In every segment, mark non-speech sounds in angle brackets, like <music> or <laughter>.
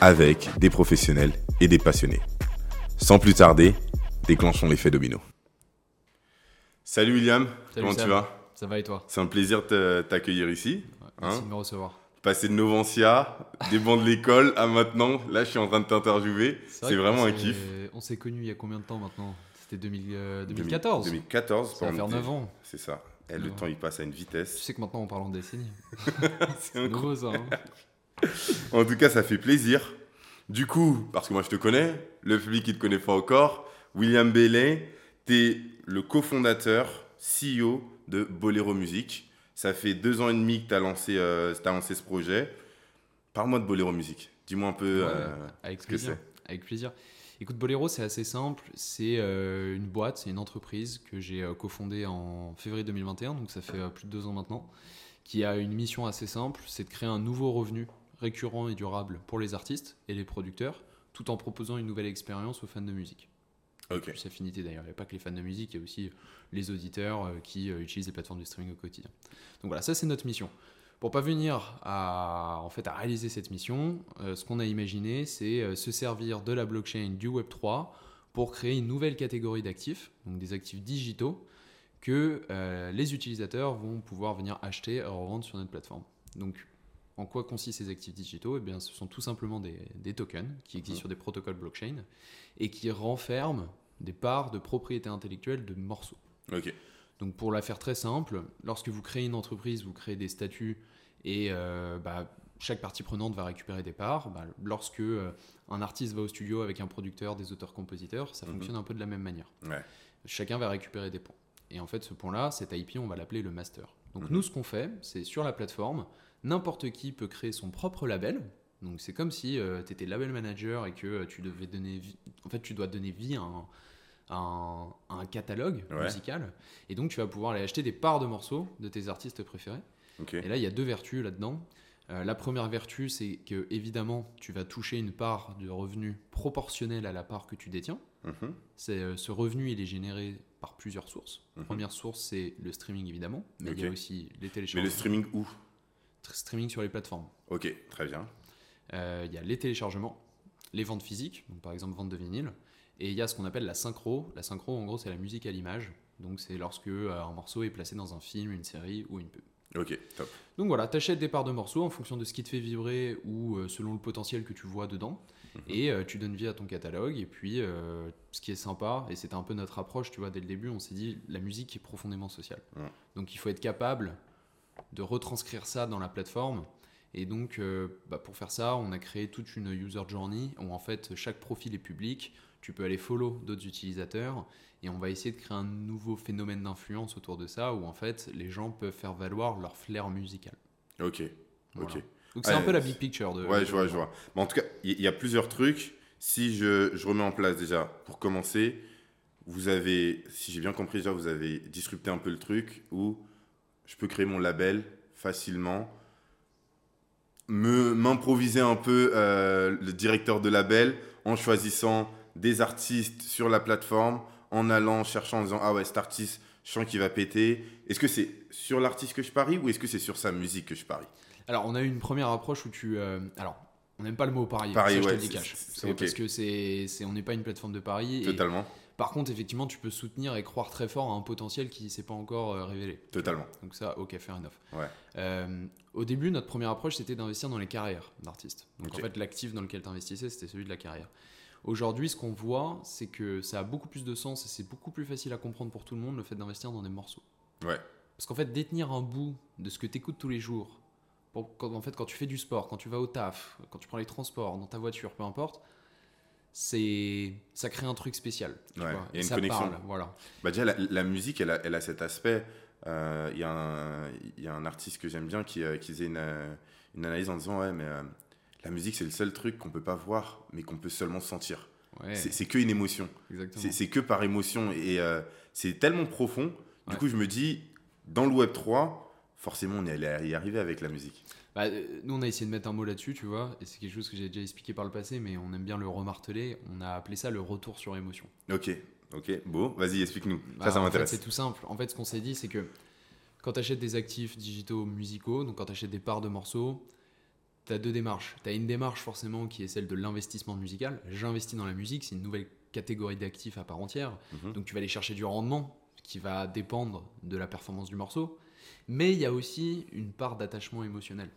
avec des professionnels et des passionnés. Sans plus tarder, déclenchons l'effet domino. Salut William, Salut comment Sam. tu vas? Ça va et toi? C'est un plaisir de t'accueillir ici. Merci Hein? de me recevoir. Passer de Novancia, des bancs de l'école à maintenant, là je suis en train de t'interviewer. C'est vrai vraiment un kiff. On s'est connus il y a combien de temps maintenant? C'était 2000, euh, 2014 2014, Ça va faire pendant- 9 ans. C'est ça. Et le Neuf ans. temps il passe à une Tu vitesse. sais que maintenant on parle en décennies. <laughs> C'est incroyable. ça. hein <laughs> En tout cas, ça fait plaisir. Du coup, parce que moi je te connais, le public qui te connaît pas encore, William Bailey, tu es le cofondateur, CEO de Bolero Music. Ça fait deux ans et demi que tu as, lancé, euh, lancé ce projet. Parle-moi de Bolero Music. Dis-moi un peu Ouais, euh, Avec ce que plaisir. Avec plaisir. Écoute, Bolero, c'est assez simple. C'est euh, une boîte, c'est une entreprise que j'ai cofondée en février 2021, donc ça fait plus de deux ans maintenant, qui a une mission assez simple, c'est de créer un nouveau revenu récurrent et durable pour les artistes et les producteurs, tout en proposant une nouvelle expérience aux fans de musique. Ok. plus affinité d'ailleurs. Il n'y a pas que les fans de musique, il y a aussi les auditeurs euh, qui euh, utilisent les plateformes de streaming au quotidien. Donc voilà, ça c'est notre mission. Pour pas venir à, en fait, à réaliser cette mission, euh, ce qu'on a imaginé, c'est se servir de la blockchain du Web3 pour créer une nouvelle catégorie d'actifs, donc des actifs digitaux, que euh, les utilisateurs vont pouvoir venir acheter et revendre sur notre plateforme. Donc, en quoi consistent ces actifs digitaux? Eh bien, ce sont tout simplement des, des tokens qui existent Mhm. sur des protocoles blockchain et qui renferment des parts de propriété intellectuelle de morceaux. Ok. Donc pour la faire très simple, lorsque vous créez une entreprise, vous créez des statuts et euh, bah, chaque partie prenante va récupérer des parts. Bah, lorsque euh, un artiste va au studio avec un producteur, des auteurs-compositeurs, ça Mhm. fonctionne un peu de la même manière. Ouais. Chacun va récupérer des points. Et en fait, ce point-là, cet IP, on va l'appeler le master. Donc Mhm. nous, ce qu'on fait, c'est sur la plateforme, n'importe qui peut créer son propre label. Donc c'est comme si tu étais label manager et que euh, tu devais donner vie... En fait, tu dois donner vie à un, à un- à un catalogue Ouais. musical. Et donc tu vas pouvoir aller acheter des parts de morceaux de tes artistes préférés. Et là, il y a deux vertus là-dedans. Euh, la première vertu, c'est que évidemment, tu vas toucher une part de revenu proportionnelle à la part que tu détiens. Mhm. C'est, euh, ce revenu, il est généré par plusieurs sources. Mhm. Première source, c'est le streaming évidemment, mais il y a aussi les Mais téléchargements. le streaming où? Streaming sur les plateformes. Ok, très bien. Euh, Il y a les téléchargements, les ventes physiques, donc par exemple vente de vinyle, et il y a ce qu'on appelle la synchro. La synchro, en gros, c'est la musique à l'image. Donc c'est lorsque euh, un morceau est placé dans un film, une série ou une pub. Ok, top. Donc voilà, tu achètes des parts de morceaux en fonction de ce qui te fait vibrer ou euh, selon le potentiel que tu vois dedans. Mhm. Et euh, tu donnes vie à ton catalogue. Et puis, euh, ce qui est sympa, et c'était un peu notre approche, tu vois, dès le début, on s'est dit, la musique est profondément sociale. Donc il faut être capable de retranscrire ça dans la plateforme. Et donc, euh, bah, pour faire ça, on a créé toute une user journey où en fait, chaque profil est public. Tu peux aller follow d'autres utilisateurs et on va essayer de créer un nouveau phénomène d'influence autour de ça où en fait, les gens peuvent faire valoir leur flair musical. Ok, Voilà. ok. Donc c'est un peu la big picture de. Ouais, je vois, je vois. Mais en tout cas, il y, y a plusieurs trucs. Si je, je remets en place déjà, pour commencer, vous avez, si j'ai bien compris déjà, vous avez disrupté un peu le truc où je peux créer mon label facilement, me m'improviser un peu euh, le directeur de label en choisissant des artistes sur la plateforme, en allant cherchant en disant ah ouais cet artiste, je sens qu'il va péter. Est-ce que c'est sur l'artiste que je parie ou est-ce que c'est sur sa musique que je parie? Alors, on a eu une première approche où tu. euh, alors, on n'aime pas le mot parier. Parier, ça, je te le dis cash. Parce que c'est, on n'est pas une plateforme de paris. et- Totalement, par contre, effectivement, tu peux soutenir et croire très fort à un potentiel qui ne s'est pas encore euh, révélé. totalement. Donc ça, ok, fair enough. Ouais. Euh, au début, notre première approche, c'était d'investir dans les carrières d'artistes. Donc en fait, l'actif dans lequel tu investissais, c'était celui de la carrière. Aujourd'hui, ce qu'on voit, c'est que ça a beaucoup plus de sens et c'est beaucoup plus facile à comprendre pour tout le monde le fait d'investir dans des morceaux. Ouais. Parce qu'en fait, détenir un bout de ce que tu écoutes tous les jours, pour- quand, en fait, quand tu fais du sport, quand tu vas au taf, quand tu prends les transports, dans ta voiture, peu importe, c'est ça crée un truc spécial. tu Ouais, vois, il y a et une ça connexion. parle, voilà. Bah déjà, la, la musique, elle a, elle a cet aspect. euh, Il y, a un- il y a un artiste que j'aime bien qui, euh, qui faisait une, euh, une analyse en disant Ouais, mais euh, la musique, c'est le seul truc qu'on peut pas voir, mais qu'on peut seulement sentir. Ouais, C'est que une émotion. C'est que par émotion. Et euh, c'est tellement profond. Du Ouais. coup, je me dis, dans le Web 3, forcément, on est y arriver avec la musique. Bah, euh, nous, on a essayé de mettre un mot là-dessus, tu vois, et c'est quelque chose que j'ai déjà expliqué par le passé, mais on aime bien le remarteler. On a appelé ça le retour sur émotion. Ok, ok. Bon, vas-y, explique-nous. Bah, ça, ça fait, m'intéresse. c'est tout simple. En fait, ce qu'on s'est dit, c'est que quand tu achètes des actifs digitaux musicaux, donc quand tu achètes des parts de morceaux, tu as deux démarches. Tu as une démarche forcément qui est celle de l'investissement musical. J'investis dans la musique, c'est une nouvelle catégorie d'actifs à part entière. Mhm. Donc tu vas aller chercher du rendement qui va dépendre de la performance du morceau. Mais il y a aussi une part d'attachement émotionnel.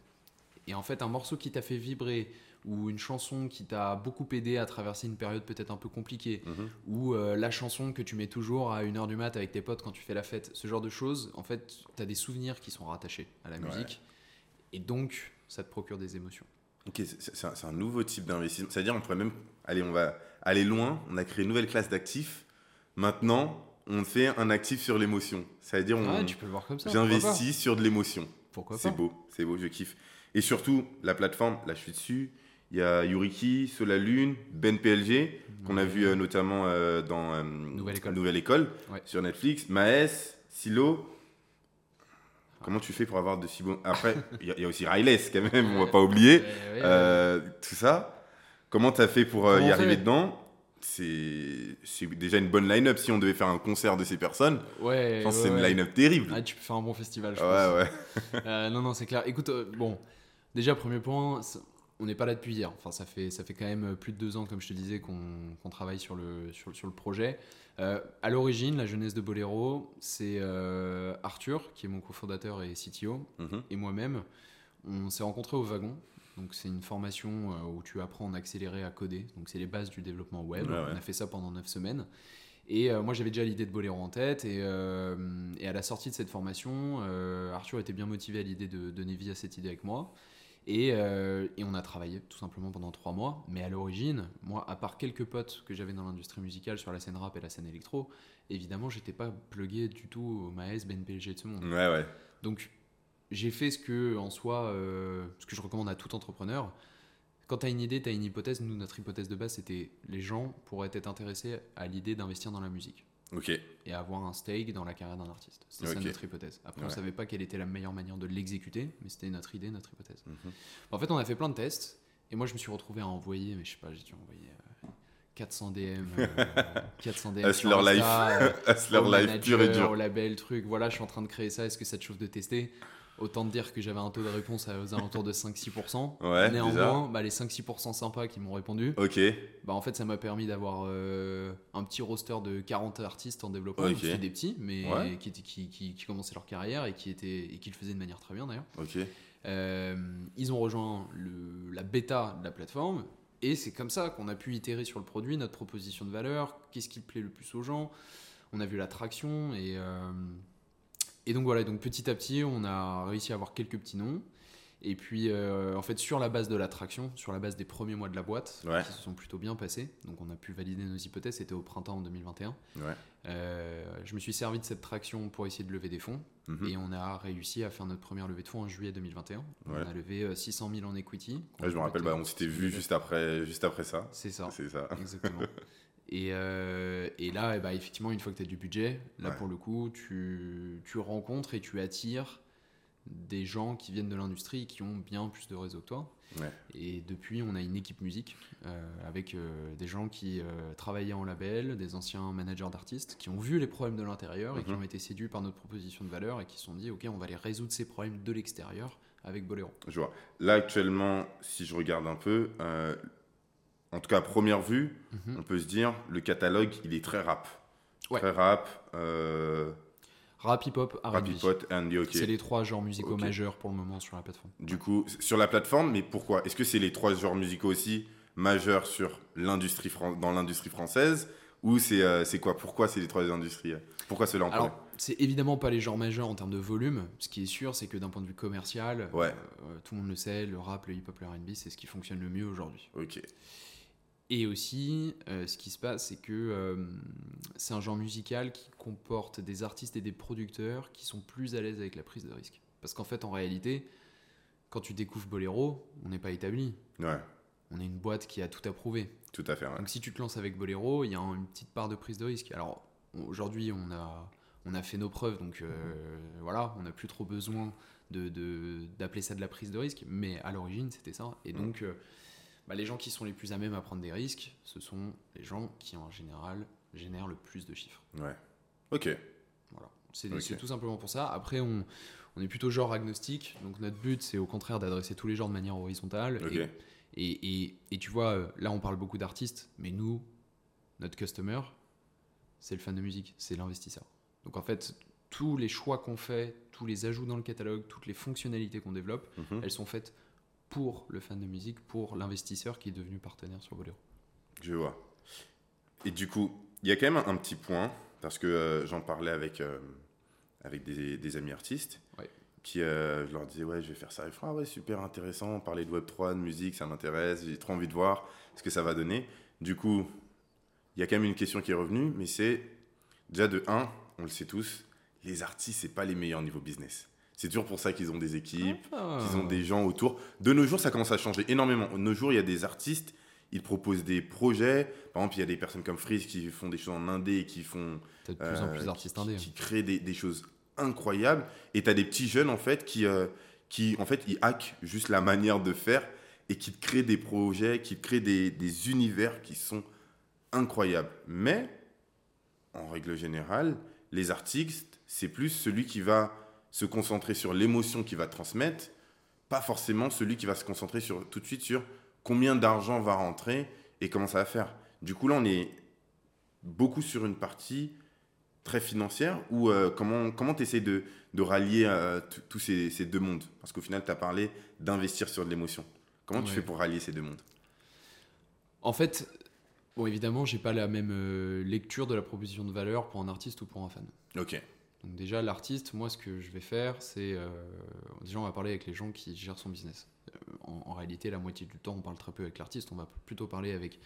Et en fait, un morceau qui t'a fait vibrer ou une chanson qui t'a beaucoup aidé à traverser une période peut-être un peu compliquée, Mhm. ou euh, la chanson que tu mets toujours à 1h du mat avec tes potes quand tu fais la fête, ce genre de choses, en fait, tu as des souvenirs qui sont rattachés à la Ouais. musique. Et donc, ça te procure des émotions. Ok, c'est c'est un, c'est un nouveau type d'investissement. C'est-à-dire, on pourrait même. Allez, on va aller loin. On a créé une nouvelle classe d'actifs. Maintenant, on fait un actif sur l'émotion. C'est-à-dire, on, Ouais, tu peux le voir comme ça. pourquoi j'investis sur de l'émotion. pas Pourquoi C'est pas beau, c'est beau, je kiffe. Et surtout, la plateforme, là je suis dessus, il y a Yuriki, Solalune, Ben PLG, qu'on a vu euh, notamment euh, dans euh, Nouvelle École. Ouais. sur Netflix, Maes, Silo. Comment tu fais pour avoir de si bons... Après, <laughs> il y, a- il y a aussi Riles quand même, on va pas oublier. Ouais, ouais, ouais. Tout ça. Comment tu as fait pour y arriver dedans? C'est c'est déjà une bonne line-up si on devait faire un concert de ces personnes. ouais, Je pense que c'est une line-up terrible. Ah, tu peux faire un bon festival, je pense. ouais. Non, non, c'est clair. Écoute, bon, déjà, premier point, on n'est pas là depuis hier. Enfin, ça fait, ça fait quand même plus de deux ans, comme je te disais, qu'on travaille sur le, sur, sur le projet. Euh, à l'origine, la jeunesse de Bolero, c'est euh, Arthur, qui est mon cofondateur et CTO, Mhm. et moi-même. On s'est rencontrés au wagon. Donc, c'est une formation euh, où tu apprends en accéléré à coder. Donc, c'est les bases du développement web. Ouais, ouais. On a fait ça pendant neuf semaines. Et euh, moi, j'avais déjà l'idée de Bolero en tête. Et, euh, et à la sortie de cette formation, euh, Arthur était bien motivé à l'idée de donner vie à cette idée avec moi. Et, euh, et on a travaillé tout simplement pendant trois mois. Mais à l'origine, moi, à part quelques potes que j'avais dans l'industrie musicale sur la scène rap et la scène électro, évidemment, j'étais pas plugué du tout au Maes, Ben PLG de ce monde. Ouais, ouais. Donc, j'ai fait ce que, en soi, euh, ce que je recommande à tout entrepreneur. Quand tu as une idée, tu as une hypothèse. Nous, notre hypothèse de base, c'était les gens pourraient être intéressés à l'idée d'investir dans la musique Et avoir un stake dans la carrière d'un artiste. C'était ça Ok. notre hypothèse. Après, on Ouais. savait pas quelle était la meilleure manière de l'exécuter, mais c'était notre idée, notre hypothèse. Mhm. En fait, on a fait plein de tests, et moi, je me suis retrouvé à envoyer, mais je sais pas, j'ai dû envoyer euh, 400 DM, euh, <laughs> 400 DM. Hustler life. Euh, <laughs> Hustler life pur et dur. Au label, truc, voilà, je suis en train de créer ça, est-ce que ça te chauffe de tester? Autant te dire que j'avais un taux de réponse aux alentours de 5-6%. Ouais, Néanmoins, bah, les 5-6% sympas qui m'ont répondu, Ok. bah, en fait, ça m'a permis d'avoir euh, petit roster de 40 artistes en développement. Ok. Donc, C'était des petits, mais Ouais. qui, étaient- qui, qui, qui commençaient leur carrière et qui, étaient, et qui le faisaient de manière très bien d'ailleurs. Euh, ils ont rejoint le- la bêta de la plateforme et c'est comme ça qu'on a pu itérer sur le produit, notre proposition de valeur, qu'est-ce qui plaît le plus aux gens. On a vu l'attraction et, euh, et donc voilà, donc petit à petit, on a réussi à avoir quelques petits noms. Et puis, euh, en fait, sur la base de l'attraction, sur la base des premiers mois de la boîte, Ouais. qui se sont plutôt bien passés, donc on a pu valider nos hypothèses, c'était au printemps 2021. Ouais. Euh, je me suis servi de cette traction pour essayer de lever des fonds. Mhm. Et on a réussi à faire notre première levée de fonds en juillet 2021. Ouais. On a levé euh, 600 000 en equity. Je me rappelle, bah, on s'était vu juste après, juste après ça. C'est ça, C'est ça. exactement. <laughs> et, euh, et là, eh ben, effectivement, une fois que tu as du budget, là pour le coup, tu, tu rencontres et tu attires des gens qui viennent de l'industrie et qui ont bien plus de réseau que toi. Ouais. Et depuis, on a une équipe musique euh, avec euh, des gens qui euh, travaillaient en label, des anciens managers d'artistes, qui ont vu les problèmes de l'intérieur et qui Mhm. ont été séduits par notre proposition de valeur et qui se sont dit, OK, on va aller résoudre ces problèmes de l'extérieur avec Bolero. Je vois. Là, actuellement, si je regarde un peu, en tout cas à première vue, Mhm. on peut se dire le catalogue, il est très rap. Ouais. Très rap, Rap, hip-hop, rap R&B. hip-hop, R&B, ok. C'est les trois genres musicaux majeurs pour le moment sur la plateforme. Du coup, sur la plateforme, mais pourquoi? Est-ce que c'est les trois genres musicaux aussi majeurs sur l'industrie dans l'industrie française? Ou c'est euh, c'est quoi? Pourquoi c'est les trois industries Pourquoi cela en Alors, c'est évidemment pas les genres majeurs en termes de volume. Ce qui est sûr, c'est que d'un point de vue commercial, Ouais. euh, tout le monde le sait, le rap, le hip-hop, le R&B, c'est ce qui fonctionne le mieux aujourd'hui. Ok. Et aussi, euh, ce qui se passe, c'est que euh, c'est un genre musical qui comporte des artistes et des producteurs qui sont plus à l'aise avec la prise de risque. Parce qu'en fait, en réalité, quand tu découvres Bolero, on n'est pas établi. Ouais, On est une boîte qui a tout approuvé. tout à fait. ouais. Donc si tu te lances avec Bolero, il y a une petite part de prise de risque. Alors aujourd'hui, on a, on a fait nos preuves, donc euh, voilà, on n'a plus trop besoin de- de- d'appeler ça de la prise de risque, mais à l'origine, c'était ça. Et Mm. donc, bah, les gens qui sont les plus à même à prendre des risques, ce sont les gens qui, en général, génèrent le plus de chiffres. Ouais. Ok. Voilà. C'est tout simplement pour ça. Après, on, on est plutôt genre agnostique, donc notre but, c'est au contraire d'adresser tous les genres de manière horizontale. Ok. Et, et, et- et tu vois, euh, là, on parle beaucoup d'artistes, mais nous, notre customer, c'est le fan de musique, c'est l'investisseur. Donc en fait, tous les choix qu'on fait, tous les ajouts dans le catalogue, toutes les fonctionnalités qu'on développe, Mhm. elles sont faites pour le fan de musique, pour l'investisseur qui est devenu partenaire sur Bolero. Je vois. Et du coup, il y a quand même un petit point, parce que euh, j'en parlais avec, euh, avec des, des amis artistes, Ouais. qui, euh, je leur disais, ouais, je vais faire ça. Ils font, ah ouais, super intéressant, parler de Web3, de musique, ça m'intéresse, j'ai trop envie de voir ce que ça va donner. Du coup, il y a quand même une question qui est revenue, mais c'est, déjà de 1, on le sait tous, les artistes, c'est pas les meilleurs niveau business. C'est toujours pour ça qu'ils ont des équipes, Ah. qu'ils ont des gens autour. De nos jours, ça commence à changer énormément. De nos jours, il y a des artistes, ils proposent des projets. Par exemple, il y a des personnes comme Freeze qui font des choses en indé et qui font. T'as de plus en euh, plus d'artistes indés. Qui, créent des, des choses incroyables. Et tu as des petits jeunes, en fait, qui, euh, qui, en fait, ils hackent juste la manière de faire et qui te créent des projets, qui te créent des, des univers qui sont incroyables. Mais, en règle générale, les artistes, c'est plus celui qui va se concentrer sur l'émotion qu'il va transmettre, pas forcément celui qui va se concentrer sur, tout de suite sur combien d'argent va rentrer et comment ça va faire. Du coup, là, on est beaucoup sur une partie très financière ou euh, comment comment tu essaies de, de rallier euh, tous ces, ces deux mondes? Parce qu'au final, tu as parlé d'investir sur de l'émotion. Comment tu fais pour rallier ces deux mondes? En fait, bon, évidemment, j'ai pas la même euh, lecture de la proposition de valeur pour un artiste ou pour un fan. Ok. Donc déjà, l'artiste, moi, ce que je vais faire, c'est... euh, déjà, on va parler avec les gens qui gèrent son business. Euh, en, en réalité, la moitié du temps, on parle très peu avec l'artiste. On va plutôt parler avec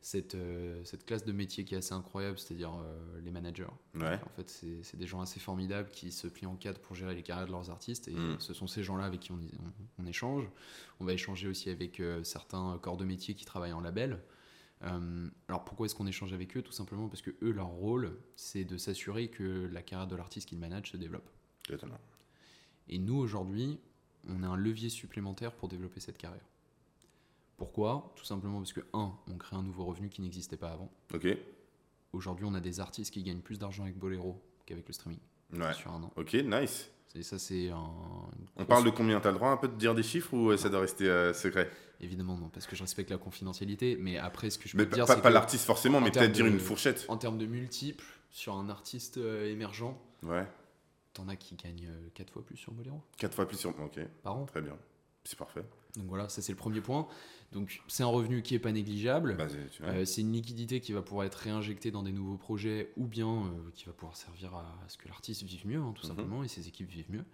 cette, euh, cette classe de métier qui est assez incroyable, c'est-à-dire euh, les managers. Ouais. En fait, c'est des gens assez formidables qui se plient en cadre pour gérer les carrières de leurs artistes. Et Mm. ce sont ces gens-là avec qui on, on- on échange. On va échanger aussi avec certains corps de métier qui travaillent en label. Euh, alors pourquoi est-ce qu'on échange avec eux? Tout simplement parce que eux, leur rôle, c'est de s'assurer que la carrière de l'artiste qu'ils managent se développe. Totalement. Et nous, aujourd'hui, on a un levier supplémentaire pour développer cette carrière. Pourquoi? Tout simplement parce que, un, on crée un nouveau revenu qui n'existait pas avant. Ok. Aujourd'hui, on a des artistes qui gagnent plus d'argent avec Bolero qu'avec le streaming Ouais. sur un an. Ok, nice. Et ça, c'est un. une On parle de combien? T'as le droit un peu de dire des chiffres ou euh, ça doit rester euh, secret? Évidemment, non, parce que je respecte la confidentialité. Mais après, ce que je peux Mais dire, pas- c'est pas l'artiste forcément, en mais peut-être dire une fourchette. en termes de multiples, sur un artiste euh, émergent, Ouais. t'en as qui gagnent 4 fois plus sur Bolero Quatre fois plus sur. Ok, par an. très bien. C'est parfait. Donc voilà, ça c'est le premier point. Donc c'est un revenu qui est pas négligeable. Bah. Euh, c'est une liquidité qui va pouvoir être réinjectée dans des nouveaux projets ou bien euh, qui va pouvoir servir à, à ce que l'artiste vive mieux, hein, tout Mhm. simplement, et ses équipes vivent mieux.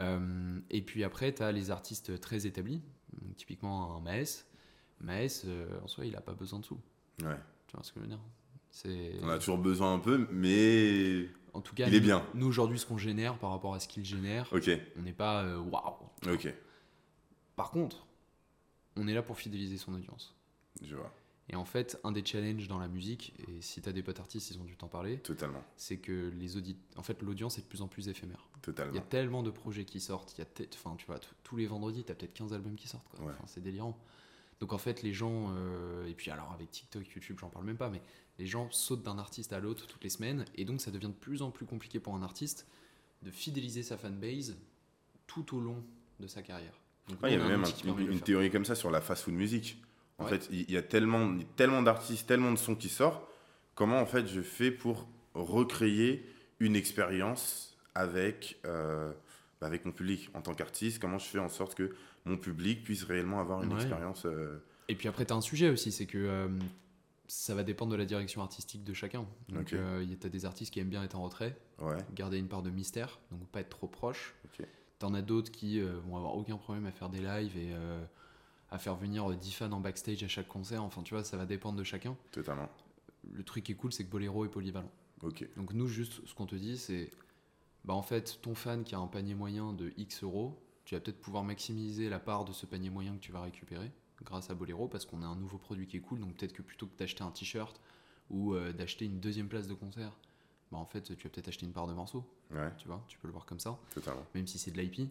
Euh, et puis après, tu as les artistes très établis, donc, typiquement un Maes. Maes, en soi, il n'a pas besoin de sous. Ouais. Tu vois ce que je veux dire? C'est On a toujours besoin un peu, mais. En tout cas, Il est nous, bien. nous, aujourd'hui, ce qu'on génère par rapport à ce qu'il génère, Ok, on n'est pas waouh. ok, Par contre, on est là pour fidéliser son audience. je vois. Et en fait, un des challenges dans la musique, et si tu as des potes artistes, ils ont dû t'en parler, Totalement, c'est que les en fait, l'audience est de plus en plus éphémère. Il y a totalement. tellement de projets qui sortent, il y a enfin, tu vois, tous les vendredis, tu as peut-être 15 albums qui sortent, quoi. Ouais. Enfin, c'est délirant. Donc en fait, les gens, euh, et puis alors avec TikTok, YouTube, j'en parle même pas, mais les gens sautent d'un artiste à l'autre toutes les semaines, et donc ça devient de plus en plus compliqué pour un artiste de fidéliser sa fanbase tout au long de sa carrière. Il y avait même un- une, théorie comme ça sur la fast-food musique. En Ouais. fait, il y a tellement, tellement d'artistes, tellement de sons qui sortent. Comment en fait je fais pour recréer une expérience avec, euh, bah, avec mon public en tant qu'artiste? Comment je fais en sorte que mon public puisse réellement avoir une Ouais. expérience euh, Et puis après, tu as un sujet aussi, c'est que euh, ça va dépendre de la direction artistique de chacun. Donc, Ok. euh, tu as des artistes qui aiment bien être en retrait, Ouais, garder une part de mystère, donc pas être trop proche. Tu en as d'autres qui euh, vont avoir aucun problème à faire des lives et euh, à faire venir euh, 10 fans en backstage à chaque concert. Enfin, tu vois, ça va dépendre de chacun. totalement. Le truc qui est cool, c'est que Bolero est polyvalent. Ok, Donc, nous, juste ce qu'on te dit, c'est bah, en fait, ton fan qui a un panier moyen de X euros, tu vas peut-être pouvoir maximiser la part de ce panier moyen que tu vas récupérer grâce à Bolero parce qu'on a un nouveau produit qui est cool. Donc peut-être que plutôt que d'acheter un t-shirt ou euh, d'acheter une deuxième place de concert, bah en fait tu vas peut-être acheter une part de morceaux. Ouais, Tu vois, tu peux le voir comme ça, totalement. même si c'est de l'IP.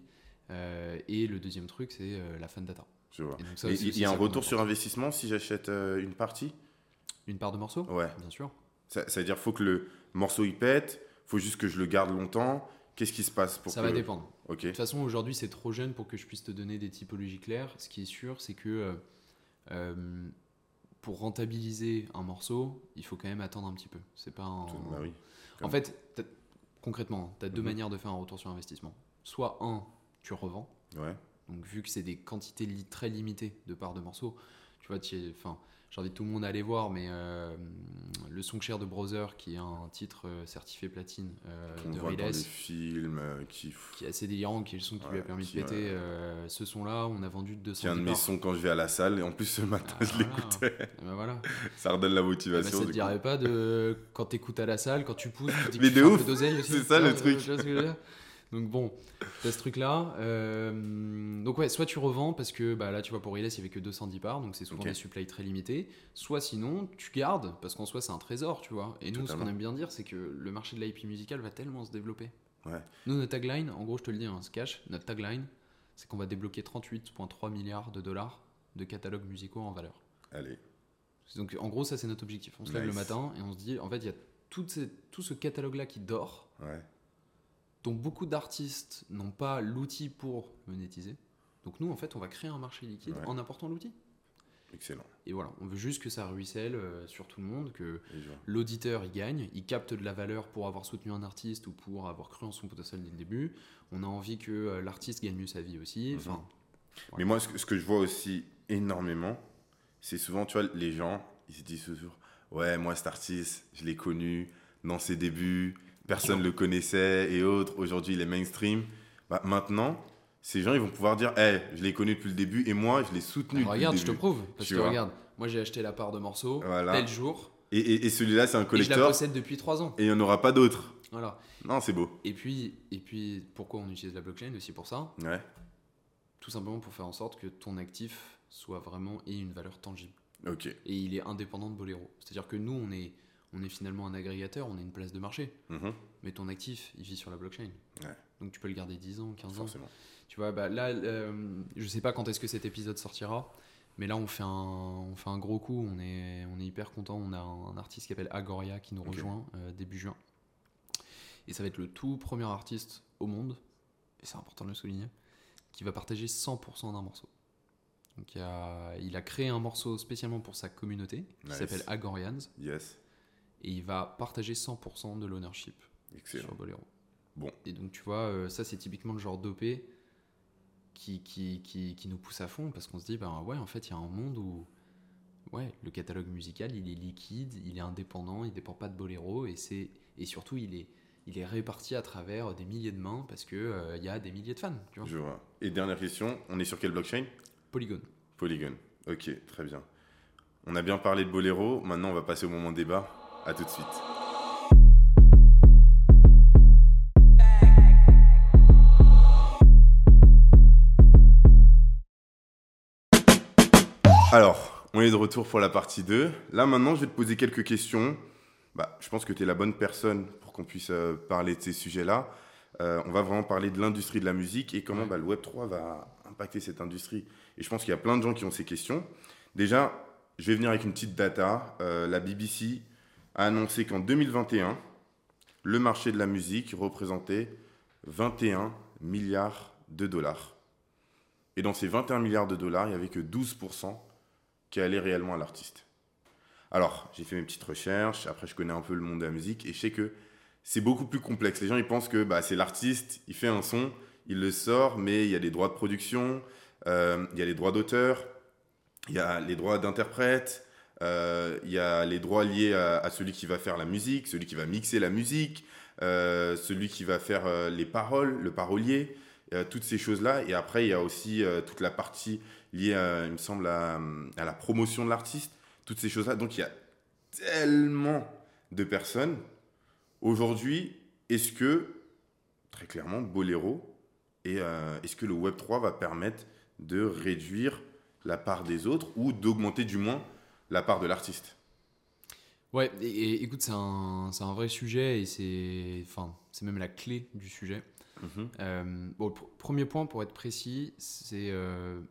Euh, et le deuxième truc, c'est euh, la fan data. Je vois. Il y a un retour sur investissement si j'achète euh, une partie? Une part de morceaux Ouais. Bien sûr. Ça, ça veut dire faut que le morceau il pète, faut juste que je le garde longtemps. Qu'est-ce qui se passe pour ça que... va dépendre. Ok. De toute façon, aujourd'hui, c'est trop jeune pour que je puisse te donner des typologies claires. Ce qui est sûr, c'est que euh, pour rentabiliser un morceau, il faut quand même attendre un petit peu. C'est pas un... Bah oui. En fait, concrètement, tu as deux Mhm. manières de faire un retour sur investissement. Soit un, tu revends. Ouais. Donc vu que c'est des quantités li- très limitées de parts de morceaux, tu vois, tu es- enfin, j'invite tout le monde à aller voir, mais euh, le Song Share de Brother, qui est un titre euh, certifié platine euh, de voit dans les Riles, films qui... qui est assez délirant, qui est le son qui lui a permis qui, de péter. ce son-là, on a vendu 200 C'est un de mes sons quand je vais à la salle et en plus ce matin Ah, je voilà. l'écoutais. Ben voilà. <laughs> Ça redonne la Eh ben, motivation. ça te dirait pas de quand t'écoutes à la salle, quand tu pousses, tu dis que Mais tu de ouf, aussi, c'est ça, le truc. Donc bon, t'as ce truc-là. euh, donc ouais, soit tu revends parce que bah, là, tu vois, pour Riles, il y avait que 210 parts, donc c'est souvent Ok. des supplies très limités. Soit sinon, tu gardes parce qu'en soi, c'est un trésor, tu vois. Et nous, ce qu'on aime bien dire, c'est que le marché de l'IP musical va tellement se développer. Ouais. Nous, notre tagline, en gros, je te le dis, hein, se cache, notre tagline, c'est qu'on va débloquer 38,3 milliards de dollars de catalogues musicaux en valeur. Allez. Donc en gros, ça c'est notre objectif. On se lève le matin et on se dit, en fait, il y a tout, ces- tout ce catalogue-là qui dort, Ouais. Dont beaucoup d'artistes n'ont pas l'outil pour monétiser. Donc nous, en fait, on va créer un marché liquide Ouais. en apportant l'outil. Excellent. Et voilà, on veut juste que ça ruisselle euh, sur tout le monde, que l'auditeur il gagne, il capte de la valeur pour avoir soutenu un artiste ou pour avoir cru en son potentiel dès le début. On a envie que euh, l'artiste gagne mieux sa vie aussi. Mhm. Enfin, Mais moi, ce que, ce que je vois aussi énormément, c'est souvent, tu vois, les gens, ils se disent toujours Ouais, moi, cet artiste, je l'ai connu dans ses débuts, personne ne le connaissait et autres. Aujourd'hui, il est mainstream. Bah, maintenant, ces gens, ils vont pouvoir dire Eh, je l'ai connu depuis le début et moi, je l'ai soutenu. depuis regarde, le je te début. prouve. Parce Tu que regarde, moi j'ai acheté la part de morceaux Voilà. tel jour Et, et- et celui-là, c'est un et je la possède depuis 3 ans. et il n'y en aura pas d'autres. Voilà. Non, c'est beau. Et puis, et puis, pourquoi on utilise la blockchain aussi pour ça? Ouais, Tout simplement pour faire en sorte que ton actif soit vraiment ait une valeur tangible. ok. Et il est indépendant de Bolero. C'est-à-dire que nous, on est, on est finalement un agrégateur, on est une place de marché. Mhm, Mais ton actif, il vit sur la blockchain. Ouais. Donc tu peux le garder 10 ans, 15 ans. Forcément. Tu vois, bah, là, euh, je sais pas quand est-ce que cet épisode sortira. Mais là, on fait un, on fait un gros coup. On est, on est hyper content. On a un, artiste qui s'appelle Agoria qui nous rejoint euh, début juin. Et ça va être le tout premier artiste au monde, et c'est important de le souligner, qui va partager 100% d'un morceau. Donc il, a- il a créé un morceau spécialement pour sa communauté qui Nice. s'appelle Agorians Yes. Et il va partager 100% de l'ownership sur Bolero. Bon. Et donc, tu vois, euh, ça, c'est typiquement le genre d'OP qui, qui, qui, qui nous pousse à fond parce qu'on se dit, ben ouais, en fait, il y a un monde où ouais, le catalogue musical, il est liquide, il est indépendant, il dépend pas de Bolero et, c'est, et surtout, il est, il est réparti à travers des milliers de mains parce qu'il il y a des milliers de fans. Tu vois. Je vois. Et dernière question, on est sur quelle blockchain? Polygon. Polygon. Ok, très bien. On a bien parlé de Bolero, maintenant on va passer au moment débat. À tout de suite. Alors, on est de retour pour la partie 2. Là maintenant, je vais te poser quelques questions. Bah, je pense que tu es la bonne personne pour qu'on puisse euh, parler de ces sujets-là. Euh, on va vraiment parler de l'industrie de la musique et comment bah, le Web3 va impacter cette industrie. Et je pense qu'il y a plein de gens qui ont ces questions. Déjà, je vais venir avec une petite data. Euh, la BBC a annoncé qu'en 2021, le marché de la musique représentait 21 milliards de dollars. Et dans ces 21 milliards de dollars, il n'y avait que 12% qui allaient réellement à l'artiste. Alors, j'ai fait mes petites recherches, après je connais un peu le monde de la musique, et je sais que c'est beaucoup plus complexe. Les gens, ils pensent que bah, c'est l'artiste, il fait un son, il le sort, mais il y a des droits de production, euh, il y a les droits d'auteur, il y a les droits d'interprète, il y a les droits liés à, celui qui va faire la musique, celui qui va mixer la musique, euh, celui qui va faire euh, les paroles, le parolier, euh, toutes ces choses-là. Et après, il y a aussi euh, toute la partie liée, il me semble, à, la promotion de l'artiste, toutes ces choses-là. Donc, il y a tellement de personnes. Aujourd'hui, est-ce que, très clairement, euh, est-ce que le Web 3 va permettre de réduire la part des autres ou d'augmenter du moins la part de l'artiste Ouais, et, et écoute, c'est un, c'est un vrai sujet et c'est, enfin, c'est même la clé du sujet. Mhm. Euh, bon, le pr- premier point, pour être précis, c'est. euh,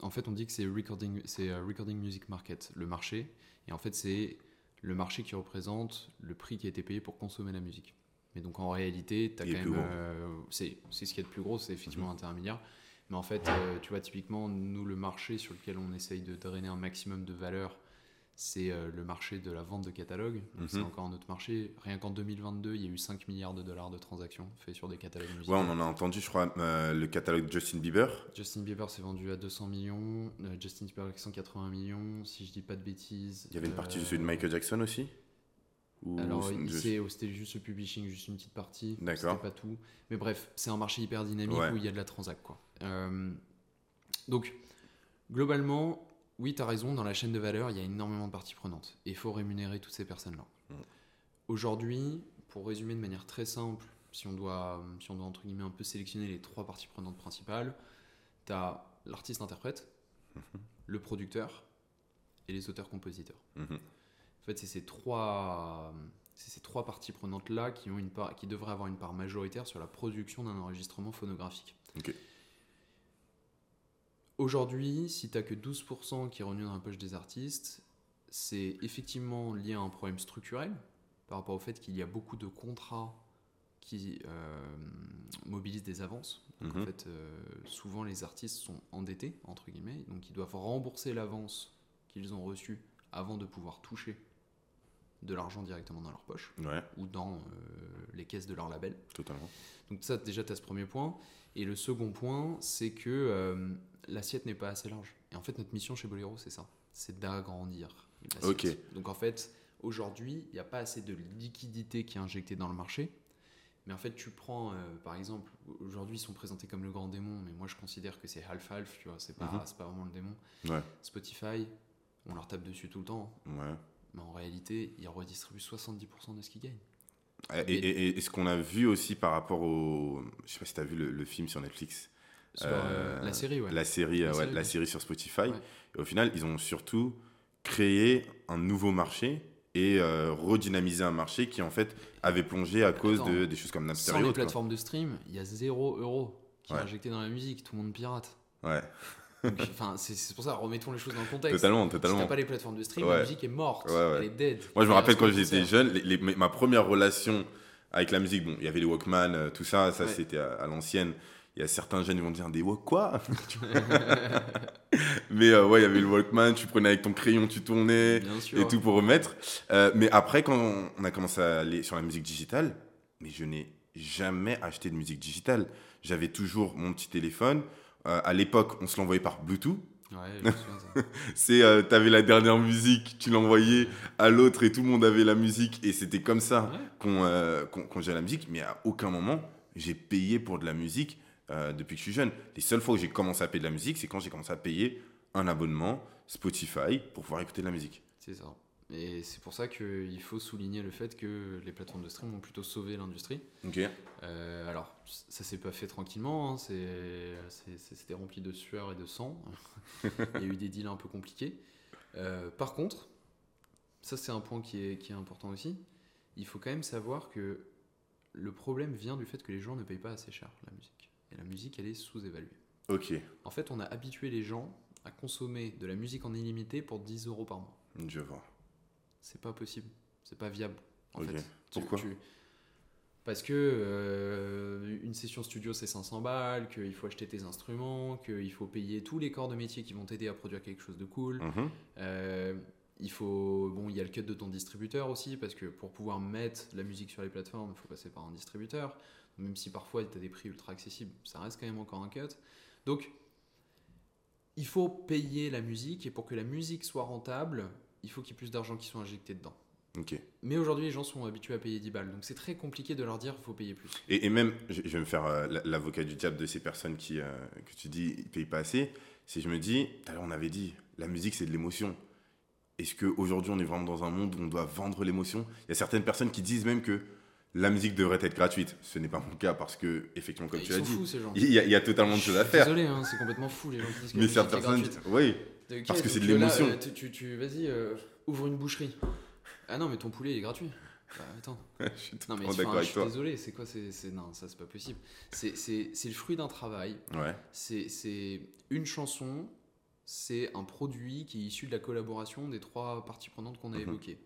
en fait, on dit que c'est recording, c'est euh, recording music market, le marché. Et en fait, c'est le marché qui représente le prix qui a été payé pour consommer la musique. Mais donc, en réalité, tu as Il est quand plus même. gros. euh, c'est, ce qu'il y a de plus gros, c'est effectivement Mhm. intermédiaire. Mais en fait, euh, tu vois, typiquement, nous, le marché sur lequel on essaye de drainer un maximum de valeur, c'est euh, le marché de la vente de catalogues. C'est Mhm. encore un autre marché. Rien qu'en 2022, il y a eu 5 milliards de dollars de transactions faites sur des catalogues musicaux. Ouais, on en a entendu, je crois, euh, le catalogue de Justin Bieber. Justin Bieber s'est vendu à 200 millions, Justin Timberlake 180 millions, si je dis pas de bêtises. Il y avait une partie de celui de Michael Jackson aussi Ou Alors, c'est- je- c'est- c'était juste le publishing, juste une petite partie. D'accord. C'était pas tout. Mais bref, c'est un marché hyper dynamique Ouais. où il y a de la transac. Quoi. Euh, donc, globalement, oui, tu as raison, dans la chaîne de valeur, il y a énormément de parties prenantes. Et il faut rémunérer toutes ces personnes-là. Mm. Aujourd'hui, pour résumer de manière très simple, si on doit, si on doit entre guillemets un peu sélectionner les trois parties prenantes principales, tu as l'artiste-interprète, Mhm. le producteur et les auteurs-compositeurs. Mhm. En fait, c'est ces trois, c'est ces trois parties prenantes là qui ont une part, qui devraient avoir une part majoritaire sur la production d'un enregistrement phonographique. Aujourd'hui, si t'as que 12% qui revenus dans la poche des artistes, c'est effectivement lié à un problème structurel par rapport au fait qu'il y a beaucoup de contrats qui euh, mobilisent des avances. Donc en Mhm. fait, euh, souvent les artistes sont endettés entre guillemets, donc ils doivent rembourser l'avance qu'ils ont reçue avant de pouvoir toucher de l'argent directement dans leur poche Ouais, ou dans euh, les caisses de leur label. totalement. Donc ça, déjà, tu as ce premier point. Et le second point, c'est que euh, l'assiette n'est pas assez large. Et en fait, notre mission chez Bolero, c'est ça. C'est d'agrandir l'assiette. Ok. Donc en fait, aujourd'hui, il n'y a pas assez de liquidité qui est injectée dans le marché. Mais en fait, tu prends, euh, par exemple, aujourd'hui, ils sont présentés comme le grand démon, mais moi, je considère que c'est half-half, tu vois, c'est pas, Mhm. pas vraiment le démon. Ouais, Spotify, on leur tape dessus tout le temps, ouais. Mais en réalité, ils redistribuent 70% de ce qu'ils gagnent. Et, et- et- et ce qu'on a vu aussi par rapport au. Je sais pas si tu as vu le, le film sur Netflix. Sur, Euh, euh, la série, ouais. La série, La euh, ouais, série, la ouais. série sur Spotify. Ouais. Et au final, ils ont surtout créé un nouveau marché et euh, redynamisé un marché qui en fait avait plongé à cause Attends. de, des choses comme Napster Sans les plateformes de stream, il y a 0 euros qui est injecté dans la musique, tout le monde pirate. Ouais, Enfin, c'est pour ça, remettons les choses dans le contexte. totalement, Si totalement. t'as pas les plateformes de stream, Ouais. la musique est morte, Ouais, ouais. elle est dead. Moi, je me rappelle quand j'étais jeune, les- les- ma première relation avec la musique, bon, il y avait les Walkman, euh, tout ça, ça c'était à, à l'ancienne. Il y a certains jeunes qui vont dire des Walk quoi <laughs> Mais euh, ouais, il y avait le Walkman, tu prenais avec ton crayon, tu tournais sûr. et tout pour remettre. Euh, mais après, quand on a commencé à aller sur la musique digitale, mais je n'ai jamais acheté de musique digitale. J'avais toujours mon petit téléphone. Euh, à l'époque, on se l'envoyait par Bluetooth. Ouais. <laughs> C'est, euh, t'avais la dernière musique, tu l'envoyais à l'autre et tout le monde avait la musique et c'était comme ça Ouais. qu'on euh, gérait la musique. Mais à aucun moment j'ai payé pour de la musique euh, depuis que je suis jeune. Les seules fois où j'ai commencé à payer de la musique, c'est quand j'ai commencé à payer un abonnement Spotify pour pouvoir écouter de la musique. C'est ça. Et c'est pour ça qu'il faut souligner le fait que les plateformes de stream ont plutôt sauvé l'industrie. Ok. Euh, alors, ça s'est pas fait tranquillement, hein, c'était rempli de sueur et de sang. <laughs> Il y a eu des deals un peu compliqués. Euh, par contre, ça c'est un point qui est, qui est important aussi, il faut quand même savoir que le problème vient du fait que les gens ne payent pas assez cher la musique. Et la musique, elle est sous-évaluée. Ok. En fait, on a habitué les gens à consommer de la musique en illimité pour 10 euros par mois. Je vois. C'est pas possible, c'est pas viable. En fait. Pourquoi tu- Parce que euh, une session studio c'est 500 balles, qu'il faut acheter tes instruments, qu'il faut payer tous les corps de métier qui vont t'aider à produire quelque chose de cool. Mhm. Euh, il faut, bon, il y a le cut de ton distributeur aussi, parce que pour pouvoir mettre la musique sur les plateformes, il faut passer par un distributeur. Même si parfois tu as des prix ultra accessibles, ça reste quand même encore un cut. Donc, il faut payer la musique, et pour que la musique soit rentable, il faut qu'il y ait plus d'argent qui soit injecté dedans. Mais aujourd'hui, les gens sont habitués à payer 10 balles, donc c'est très compliqué de leur dire qu'il faut payer plus. Et, et même, je, vais me faire euh, la- l'avocat du diable de ces personnes qui, euh, que tu dis, ils payent pas assez. Si je me dis, tout à l'heure on avait dit, la musique c'est de l'émotion. Est-ce qu'aujourd'hui on est vraiment dans un monde où on doit vendre l'émotion? Il y a certaines personnes qui disent même que la musique devrait être gratuite. Ce n'est pas mon cas parce que, effectivement, comme Ils tu l'as dit, il y, a, il y a totalement de choses à faire. Désolé, hein, c'est complètement fou les gens qui disent que Mais certaines personnes, gratuite. Parce que c'est de l'émotion. euh, tu, tu, tu- vas-y, euh, ouvre une boucherie. Ah non, mais ton poulet il est gratuit. Bah, attends. <laughs> je suis Non, mais d'accord je avec suis toi. désolé, c'est quoi c'est, Non, ça c'est pas possible. C'est, le fruit d'un travail. Ouais, C'est, c'est une chanson, c'est un produit qui est issu de la collaboration des trois parties prenantes qu'on a Mhm. évoquées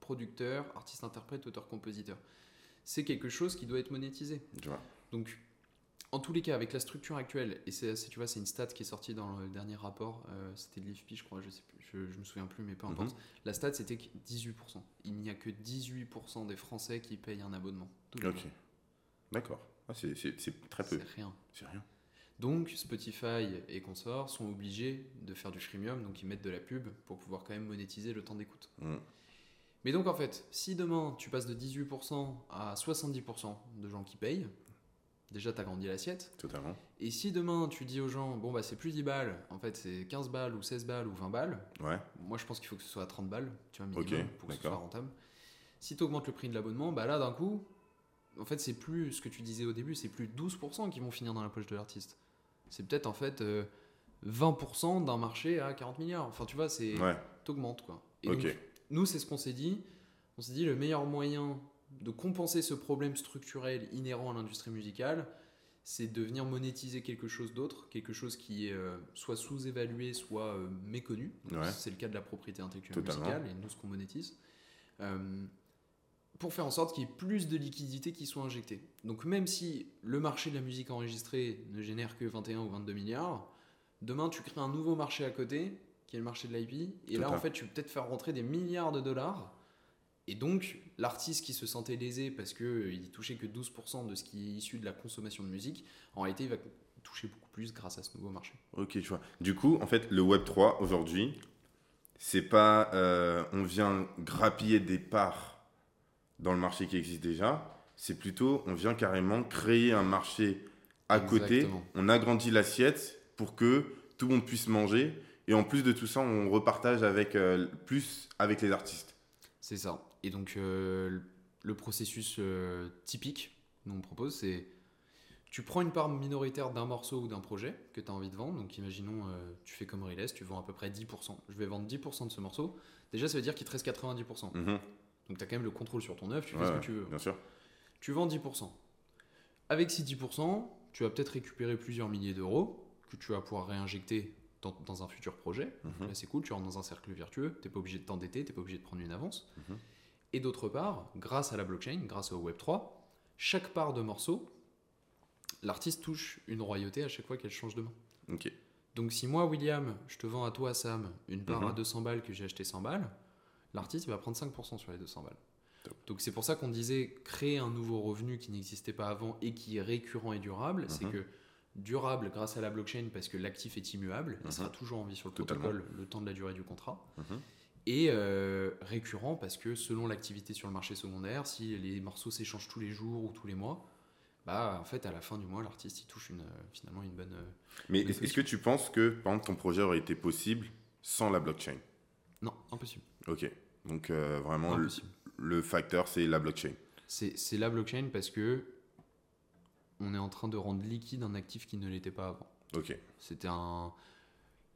producteur, artiste, interprète, auteur, compositeur. C'est quelque chose qui doit être monétisé. je vois. Donc, en tous les cas, avec la structure actuelle, et c'est, tu vois, c'est une stat qui est sortie dans le dernier rapport, euh, c'était de l'IFPI, je crois, je sais plus, je, je me souviens plus, mais peu importe. La stat, c'était que 18%. Il n'y a que 18% des Français qui payent un abonnement. Ok. D'accord. Ah, c'est très peu. C'est rien. C'est rien. Donc, Spotify et consorts sont obligés de faire du freemium, donc ils mettent de la pub pour pouvoir quand même monétiser le temps d'écoute. Mm. Mais donc, en fait, si demain tu passes de 18% à 70% de gens qui payent, déjà tu as grandi l'assiette. Totalement. Et si demain tu dis aux gens, bon bah c'est plus 10 balles, en fait c'est 15 balles ou 16 balles ou 20 balles, Ouais. moi je pense qu'il faut que ce soit à 30 balles, tu vois, minimum, pour que ce soit rentable. Si tu augmentes le prix de l'abonnement, bah là d'un coup, en fait c'est plus ce que tu disais au début, c'est plus 12% qui vont finir dans la poche de l'artiste. C'est peut-être en fait euh, 20% d'un marché à 40 milliards. Enfin tu vois, c'est Ouais. t'augmentes quoi. Et donc, nous c'est ce qu'on s'est dit. On s'est dit le meilleur moyen de compenser ce problème structurel inhérent à l'industrie musicale, c'est de venir monétiser quelque chose d'autre, quelque chose qui est euh, soit sous-évalué, soit euh, méconnu. Ouais. C'est le cas de la propriété intellectuelle Totalement. musicale et nous ce qu'on monétise. Euh, pour faire en sorte qu'il y ait plus de liquidités qui soient injectées. Donc même si le marché de la musique enregistrée ne génère que 21 ou 22 milliards, demain tu crées un nouveau marché à côté, qui est le marché de l'IP, et là en fait tu peux peut-être faire rentrer des milliards de dollars, et donc l'artiste qui se sentait lésé parce qu'il touchait que 12% de ce qui est issu de la consommation de musique, en réalité il va toucher beaucoup plus grâce à ce nouveau marché. Ok, tu vois. Du coup, en fait, le Web 3 aujourd'hui, c'est pas euh, on vient grappiller des parts dans le marché qui existe déjà, c'est plutôt on vient carrément créer un marché à côté, on agrandit l'assiette pour que tout le monde puisse manger et en plus de tout ça, on repartage avec euh, plus avec les artistes. C'est ça. Et donc, euh, le processus euh, typique, nous on propose, c'est tu prends une part minoritaire d'un morceau ou d'un projet que tu as envie de vendre. Donc, imaginons, euh, tu fais comme Riles, tu vends à peu près 10%. Je vais vendre 10% de ce morceau. Déjà, ça veut dire qu'il te reste 90%. Mhm. Donc, tu as quand même le contrôle sur ton œuvre, tu fais ce que tu veux. Bien sûr. Tu vends 10%. Avec ces 10%, tu vas peut-être récupérer plusieurs milliers d'euros que tu vas pouvoir réinjecter dans, dans un futur projet. Mhm. Là, c'est cool, tu rentres dans un cercle vertueux, tu n'es pas obligé de t'endetter, tu n'es pas obligé de prendre une avance. Mhm. Et d'autre part, grâce à la blockchain, grâce au Web3, chaque part de morceau, l'artiste touche une royauté à chaque fois qu'elle change de main. Donc si moi, William, je te vends à toi, Sam, une part Mhm. à 200 balles que j'ai acheté 100 balles, l'artiste va prendre 5% sur les 200 balles. Top. Donc c'est pour ça qu'on disait créer un nouveau revenu qui n'existait pas avant et qui est récurrent et durable. C'est Mhm. que durable grâce à la blockchain parce que l'actif est immuable, il Mhm. sera toujours en vie sur le Totalement. protocole le temps de la durée du contrat. Et euh, récurrent parce que selon l'activité sur le marché secondaire, si les morceaux s'échangent tous les jours ou tous les mois, bah en fait à la fin du mois l'artiste il touche une, finalement une bonne... euh, Mais est-ce que tu penses que, par exemple, ton projet aurait été possible sans la blockchain? Non, impossible. Ok. Donc, euh, vraiment, le, le facteur, c'est la blockchain. C'est c'est la blockchain parce que on est en train de rendre liquide un actif qui ne l'était pas avant. Ok. C'était un.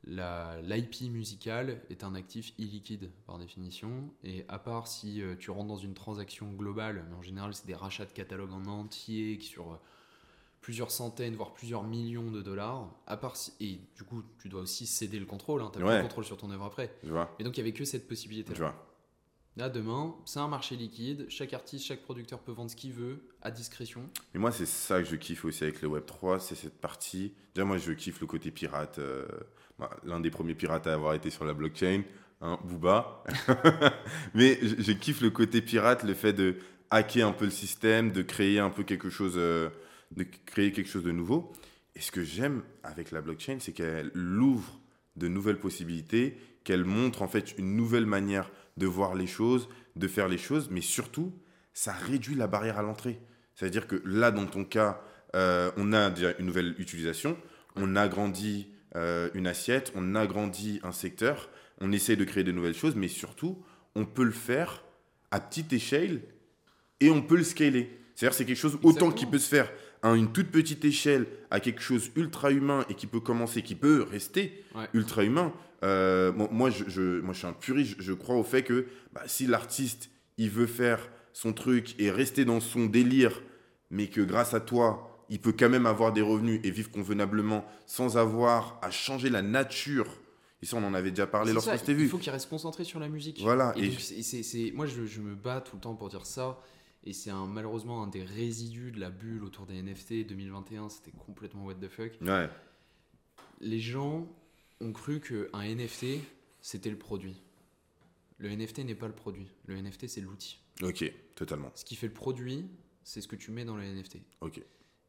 La- L'IP musical est un actif illiquide par définition, et à part si euh, tu rentres dans une transaction globale, mais en général c'est des rachats de catalogues en entier qui sur euh, plusieurs centaines, voire plusieurs millions de dollars, à part si- et du coup tu dois aussi céder le contrôle, tu as plus Ouais. le contrôle sur ton œuvre après. Je vois. Et donc il n'y avait que cette possibilité. Je vois. Là demain, c'est un marché liquide, chaque artiste, chaque producteur peut vendre ce qu'il veut à discrétion. Mais moi, c'est ça que je kiffe aussi avec le Web3, c'est cette partie. Déjà, moi, je kiffe le côté pirate. euh, bah, L'un des premiers pirates à avoir été sur la blockchain, hein, Booba. <laughs> Mais je, kiffe le côté pirate, le fait de hacker un peu le système, de créer un peu quelque chose, euh, de créer quelque chose de nouveau. Et ce que j'aime avec la blockchain, c'est qu'elle ouvre de nouvelles possibilités, qu'elle montre en fait une nouvelle manière de voir les choses, de faire les choses, mais surtout, ça réduit la barrière à l'entrée. C'est-à-dire que là, dans ton cas, euh, on a déjà une nouvelle utilisation, on agrandit euh, une assiette, on agrandit un secteur, on essaie de créer de nouvelles choses, mais surtout, on peut le faire à petite échelle et on peut le scaler. C'est-à-dire c'est quelque chose autant qui peut se faire à une toute petite échelle à quelque chose ultra humain et qui peut commencer, qui peut rester Ouais. ultra humain. Euh, moi, moi, je, je- moi, je suis un puriste. Je, je crois au fait que bah, si l'artiste il veut faire son truc et rester dans son délire, mais que grâce à toi, il peut quand même avoir des revenus et vivre convenablement sans avoir à changer la nature. Et ça, on en avait déjà parlé lorsqu'on s'était Il vu. faut qu'il reste concentré sur la musique. Voilà, Et et c'est- moi, je, je me bats tout le temps pour dire ça. Et c'est un, malheureusement un des résidus de la bulle autour des NFT 2021. C'était complètement what the fuck. Ouais, Les gens ont cru qu'un NFT, c'était le produit. Le NFT n'est pas le produit. Le NFT, c'est l'outil. ok, totalement. Ce qui fait le produit, c'est ce que tu mets dans le NFT. Ok,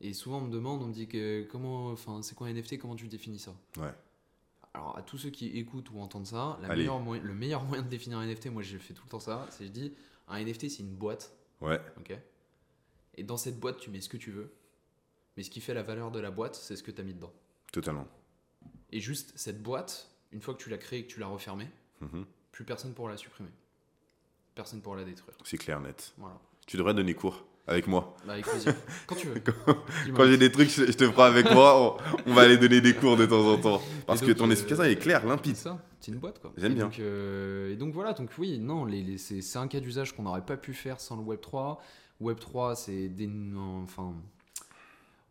Et souvent, on me demande, on me dit que comment, enfin, c'est quoi un NFT Comment tu définis ça? Ouais, Alors, à tous ceux qui écoutent ou entendent ça, la Allez. meilleure moyen- le meilleur moyen de définir un NFT, moi je fais tout le temps ça, c'est je dis un NFT c'est une boîte, ouais, ok Et dans cette boîte, tu mets ce que tu veux, mais ce qui fait la valeur de la boîte, c'est ce que tu as mis dedans. totalement. Et juste cette boîte, une fois que tu l'as créée et que tu l'as refermée, Mhm. plus personne pourra la supprimer. Personne pourra la détruire. C'est clair, net. Voilà. Tu devrais donner cours avec moi. Bah, avec plaisir. <laughs> Quand tu veux. Quand j'ai des trucs, je je te ferai avec moi. On, on va aller donner des cours de temps en temps. Parce que ton euh, explication elle est claire, C'est limpide. ça, c'est une boîte quoi. J'aime Et bien. Donc, euh, et donc voilà, donc oui, non, les, les- c'est c'est un cas d'usage qu'on n'aurait pas pu faire sans le Web 3. Web 3, c'est des, enfin,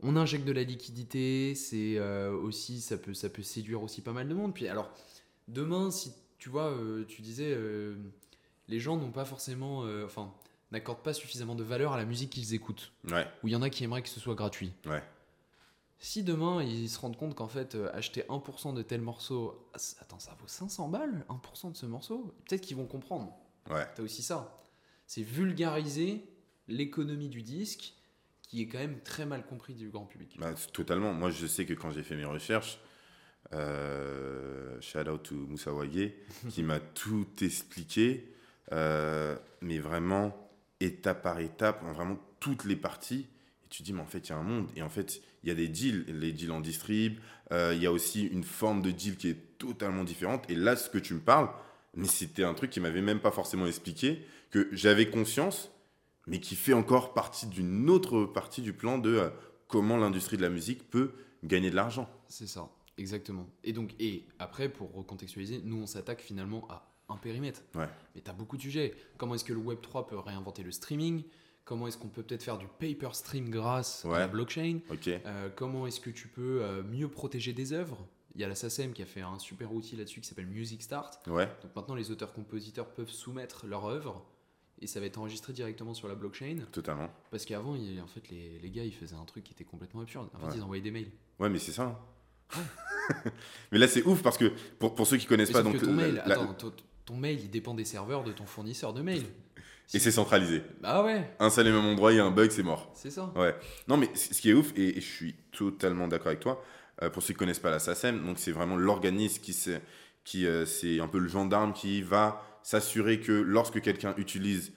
on injecte de la liquidité, c'est euh, aussi ça peut ça peut séduire aussi pas mal de monde. Puis alors demain, si tu vois, euh, tu disais, euh, les gens n'ont pas forcément, enfin, n'accordent pas suffisamment de valeur à la musique qu'ils écoutent. Ouais, Ou il y en a qui aimeraient que ce soit gratuit. ouais, Si demain ils se rendent compte qu'en fait acheter 1% de tel morceau, ah, attends ça vaut 500 balles 1% de ce morceau, peut-être qu'ils vont comprendre. ouais. T'as aussi ça. C'est vulgariser l'économie du disque qui est quand même très mal compris du grand public. Bah, totalement. Moi, je sais que quand j'ai fait mes recherches, euh, shout out to Moussa Wagé, <laughs> qui m'a tout expliqué, euh, mais vraiment étape par étape, en vraiment toutes les parties. Et tu te dis, mais en fait, il y a un monde. Et en fait, il y a des deals, les deals en distrib. euh, Il y a aussi une forme de deal qui est totalement différente. Et là, ce que tu me parles, mais c'était un truc qui m'avait même pas forcément expliqué, que j'avais conscience, mais qui fait encore partie d'une autre partie du plan de euh, comment l'industrie de la musique peut gagner de l'argent. C'est ça, exactement. Et donc, et après, pour recontextualiser, nous on s'attaque finalement à un périmètre. Ouais. Mais tu as beaucoup de sujets. Comment est-ce que le Web3 peut réinventer le streaming? Comment est-ce qu'on peut peut-être faire du paper stream grâce à la blockchain? Euh, comment est-ce que tu peux euh, mieux protéger des œuvres? Il y a la SACEM qui a fait un super outil là-dessus qui s'appelle Music Start. Ouais. Donc maintenant, les auteurs-compositeurs peuvent soumettre leur œuvre et ça va être enregistré directement sur la blockchain. Totalement. Parce qu'avant, en fait, les, les gars, ils faisaient un truc qui était complètement absurde. En fait, Ouais. ils envoyaient des mails. Ouais, mais c'est ça. hein. <laughs> mais là, c'est ouf parce que pour, pour ceux qui connaissent Mais pas, donc ton la- mail, la- attends, ton, ton mail, il dépend des serveurs de ton fournisseur de mail. et c'est centralisé. Ah ouais, Un seul et même endroit, il y a un bug, c'est mort. c'est ça. Ouais. Non, mais ce qui est ouf, et, et je suis totalement d'accord avec toi, euh, pour ceux qui connaissent pas la SACEM, donc c'est vraiment l'organisme qui, qui euh, c'est un peu le gendarme qui va s'assurer que lorsque quelqu'un utilise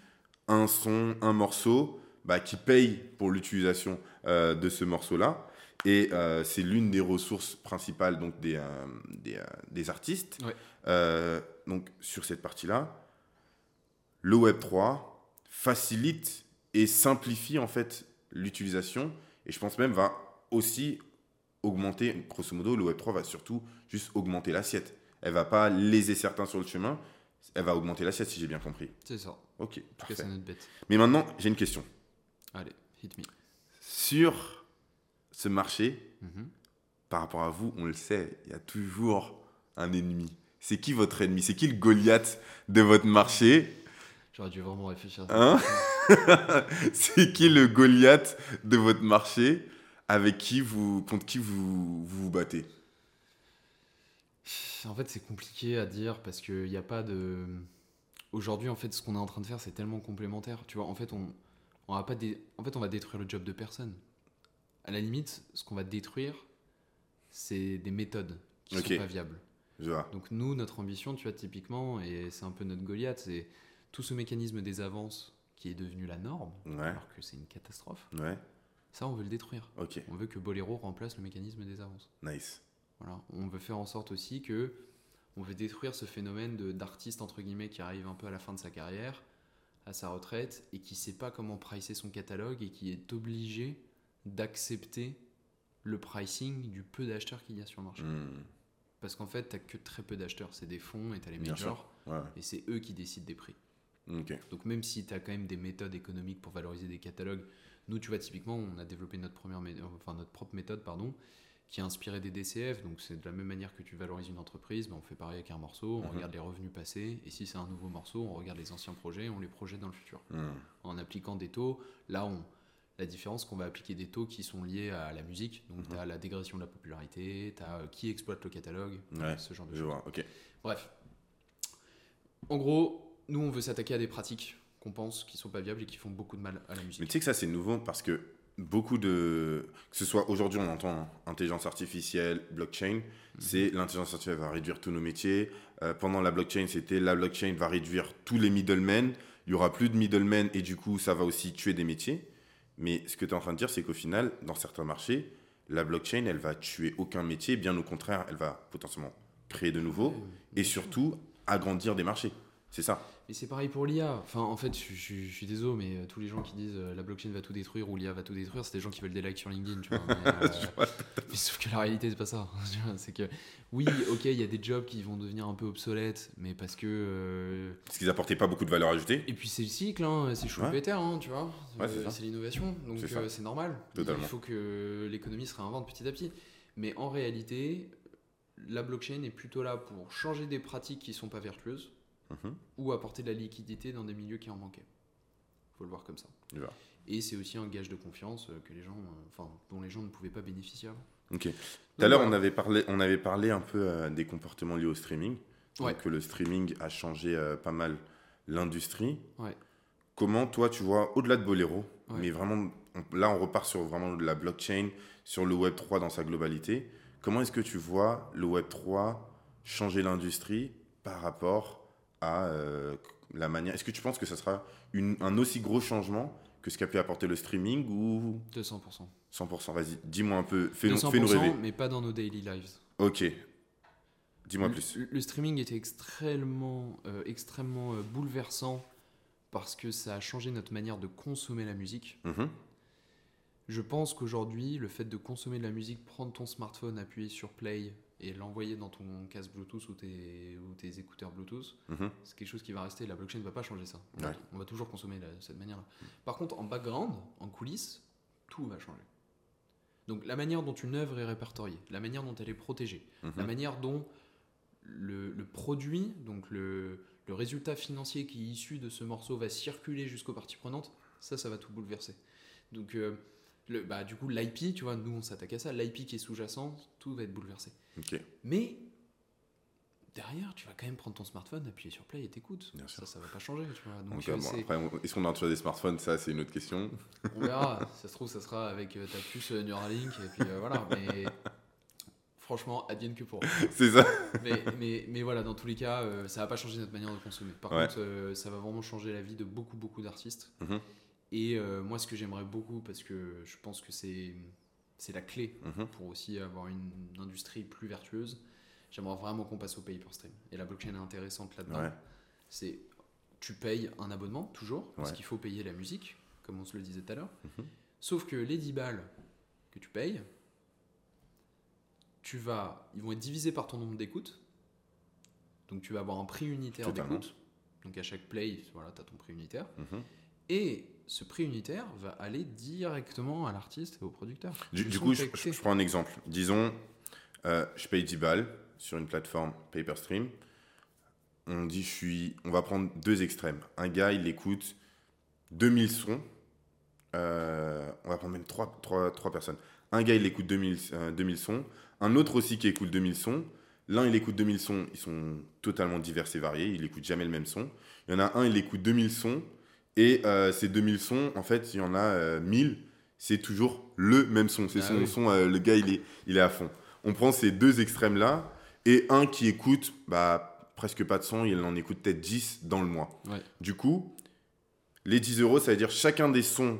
un son, un morceau, bah, qui paye pour l'utilisation euh, de ce morceau-là. Et euh, c'est l'une des ressources principales donc, des, euh, des, des artistes. Ouais. Donc sur cette partie-là, le Web3 facilite et simplifie en fait l'utilisation et je pense même va aussi augmenter, grosso modo, le Web3 va surtout juste augmenter l'assiette. Elle va pas léser certains sur le chemin, elle va augmenter l'assiette si j'ai bien compris. C'est ça. En Ok, parfait. c'est notre bête. Mais maintenant, j'ai une question. Allez, hit me. Sur ce marché, Mhm. par rapport à vous, on le sait, il y a toujours un ennemi. C'est qui votre ennemi? C'est qui le Goliath de votre marché? J'aurais dû vraiment réfléchir. Hein? <laughs> C'est qui le Goliath de votre marché? Avec qui vous, contre qui vous vous, vous battez? En fait, c'est compliqué à dire parce qu'il n'y a pas de. Aujourd'hui, en fait, ce qu'on est en train de faire, c'est tellement complémentaire. Tu vois, en fait, on, on va pas dé- en fait, on va détruire le job de personne. À la limite, ce qu'on va détruire, c'est des méthodes qui Ok. sont pas viables. Je vois. Donc nous, notre ambition, tu vois, typiquement, et c'est un peu notre Goliath, c'est tout ce mécanisme des avances qui est devenu la norme, Ouais, alors que c'est une catastrophe. ouais, Ça, on veut le détruire. On veut que Bolero remplace le mécanisme des avances. nice. Voilà. On veut faire en sorte aussi que on veut détruire ce phénomène d'artiste entre guillemets qui arrive un peu à la fin de sa carrière à sa retraite et qui sait pas comment pricer son catalogue et qui est obligé d'accepter le pricing du peu d'acheteurs qu'il y a sur le marché. Hmm. Parce qu'en fait, tu que très peu d'acheteurs. C'est des fonds et tu as les majors. Ouais. Et c'est eux qui décident des prix. Donc même si tu as quand même des méthodes économiques pour valoriser des catalogues, nous, tu vois, typiquement, on a développé notre, première enfin, notre propre méthode pardon, qui est inspirée des DCF. Donc c'est de la même manière que tu valorises une entreprise, ben, on fait pareil avec un morceau, on Mhm. regarde les revenus passés, et si c'est un nouveau morceau, on regarde les anciens projets, on les projette dans le futur. Hmm. En appliquant des taux, là, on... la différence, c'est qu'on va appliquer des taux qui sont liés à la musique. Donc Mhm. tu as la dégradation de la popularité, tu as qui exploite le catalogue, Ouais, ce genre de choses. vois, ok. Bref. En gros, nous, on veut s'attaquer à des pratiques qu'on pense qui sont pas viables et qui font beaucoup de mal à la Mais musique. tu sais que ça, c'est nouveau parce que beaucoup de. Que ce soit aujourd'hui, on entend intelligence artificielle, blockchain, Mhm. c'est l'intelligence artificielle va réduire tous nos métiers. Euh, pendant la blockchain, c'était la blockchain va réduire tous les middlemen. Il y aura plus de middlemen et du coup, ça va aussi tuer des métiers. Mais ce que tu es en train de dire, c'est qu'au final, dans certains marchés, la blockchain, elle va tuer aucun métier. Bien au contraire, elle va potentiellement créer de nouveaux et surtout agrandir des marchés. C'est ça. Mais c'est pareil pour l'IA. Enfin, en fait, je, je- je suis désolé, mais euh, tous les gens qui disent euh, la blockchain va tout détruire ou l'IA va tout détruire, c'est des gens qui veulent des likes sur LinkedIn, tu vois. <laughs> Mais, euh, mais sauf que la réalité, c'est pas ça. <laughs> C'est que, oui, ok, il y a des jobs qui vont devenir un peu obsolètes, mais parce que. euh, Parce qu'ils apportaient pas beaucoup de valeur ajoutée. Et puis c'est le cycle, hein, c'est Schumpeter, hein, tu vois. Ouais, c'est l'innovation, donc C'est euh, normal. Totalement. Il faut que l'économie se réinvente petit à petit. Mais en réalité, la blockchain est plutôt là pour changer des pratiques qui sont pas vertueuses Mhm. ou apporter de la liquidité dans des milieux qui en manquaient. faut le voir comme ça. Et c'est aussi un gage de confiance euh, que les gens, euh, enfin, dont les gens ne pouvaient pas bénéficier avant. Ok. Tout à l'heure, on avait parlé, on avait parlé un peu euh, des comportements liés au streaming. Ouais. Donc, que le streaming a changé euh, pas mal l'industrie. Ouais. Comment, toi, tu vois, au-delà de Bolero, Ouais. mais vraiment, on- là, on repart sur vraiment de la blockchain, sur le Web 3 dans sa globalité. Comment est-ce que tu vois le Web 3 changer l'industrie par rapport à euh, la manière. Est-ce que tu penses que ça sera une- un aussi gros changement que ce qu'a pu apporter le streaming ou 200%. 100% Vas-y, dis-moi un peu, fais-nous 200%, fais-nous rêver. mais pas dans nos daily lives. Ok. Dis-moi plus. Le, le streaming était extrêmement, euh, extrêmement euh, bouleversant parce que ça a changé notre manière de consommer la musique. Mhm. Je pense qu'aujourd'hui, le fait de consommer de la musique, prendre ton smartphone, appuyer sur play et l'envoyer dans ton casque Bluetooth ou tes, ou tes écouteurs Bluetooth, Mhm. c'est quelque chose qui va rester. La blockchain ne va pas changer ça. On, va, Ouais. on va toujours consommer de cette manière-là. Par contre, en background, en coulisses, tout va changer. Donc la manière dont une œuvre est répertoriée, la manière dont elle est protégée, Mhm. la manière dont le, le produit, donc le, le résultat financier qui est issu de ce morceau va circuler jusqu'aux parties prenantes, ça, ça va tout bouleverser. Donc, euh, le, bah, du coup, l'IP, tu vois, nous, on s'attaque à ça, l'IP qui est sous-jacent, tout va être bouleversé. Mais derrière, tu vas quand même prendre ton smartphone, appuyer sur play et t'écoutes. Bien Ça, sûr. ça va pas changer, tu vois. Donc, euh, euh, bon, après, est-ce qu'on a toujours des smartphones? Ça, c'est une autre question. on verra. ça se trouve, ça sera avec euh, ta puce Neuralink, et puis euh, voilà. Mais franchement, advienne que pour. <laughs> c'est ça. mais, mais, mais voilà, dans tous les cas, ça va pas changer notre manière de consommer. Par Ouais. contre, ça va vraiment changer la vie de beaucoup, beaucoup d'artistes. Mhm. Et euh, moi, ce que j'aimerais beaucoup, parce que je pense que c'est la clé Mhm. pour aussi avoir une industrie plus vertueuse, j'aimerais vraiment qu'on passe au pay per stream. Et la blockchain est intéressante là-dedans. Ouais. C'est tu payes un abonnement, toujours, parce Ouais. qu'il faut payer la musique, comme on se le disait tout à l'heure. Mhm. Sauf que les 10 balles que tu payes, tu vas, ils vont être divisés par ton nombre d'écoutes. Donc tu vas avoir un prix unitaire d'écoute. Donc à chaque play, voilà, tu as ton prix unitaire. Mhm. Et ce prix unitaire va aller directement à l'artiste et au producteur. Du, coup, je, prends un exemple. Disons, euh, je paye 10 balles sur une plateforme PaperStream. On dit, je suis, on va prendre deux extrêmes. Un gars, il écoute 2000 sons. Euh, on va prendre même trois, trois, trois personnes. Un gars, il écoute 2000, euh, 2000 sons. Un autre aussi qui écoute 2000 sons. L'un, il écoute 2000 sons. Ils sont totalement divers et variés. Il écoute jamais le même son. Il y en a un, il écoute 2000 sons. Et euh, ces 2000 sons, en fait, il y en a euh, 1000 c'est toujours le même son. C'est Ah son oui. son, euh, le gars, il est, il est à fond. On prend ces deux extrêmes-là, et un qui écoute bah, presque pas de son, il en écoute peut-être 10 dans le mois. Ouais. Du coup, les 10 euros, ça veut dire chacun des sons